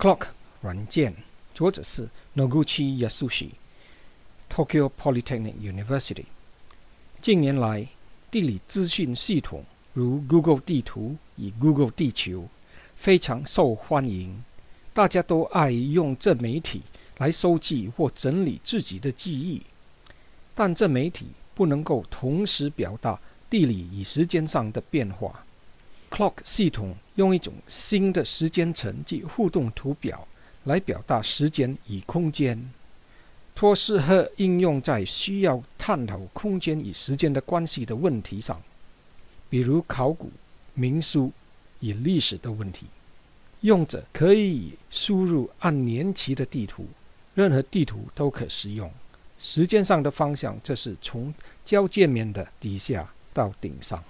Clock 软件，作者是 Noguchi Yasushi，Tokyo Polytechnic University。近年来，地理资讯系统如 Google 地图与 Google 地球非常受欢迎，大家都爱用这媒体来收集或整理自己的记忆。但这媒体不能够同时表达地理与时间上的变化。Clock 系统用一种新的时间层及互动图表来表达时间与空间。托斯赫应用在需要探讨空间与时间的关系的问题上，比如考古、民俗与历史的问题。用者可以输入按年期的地图，任何地图都可使用。时间上的方向，则是从交界面的底下到顶上。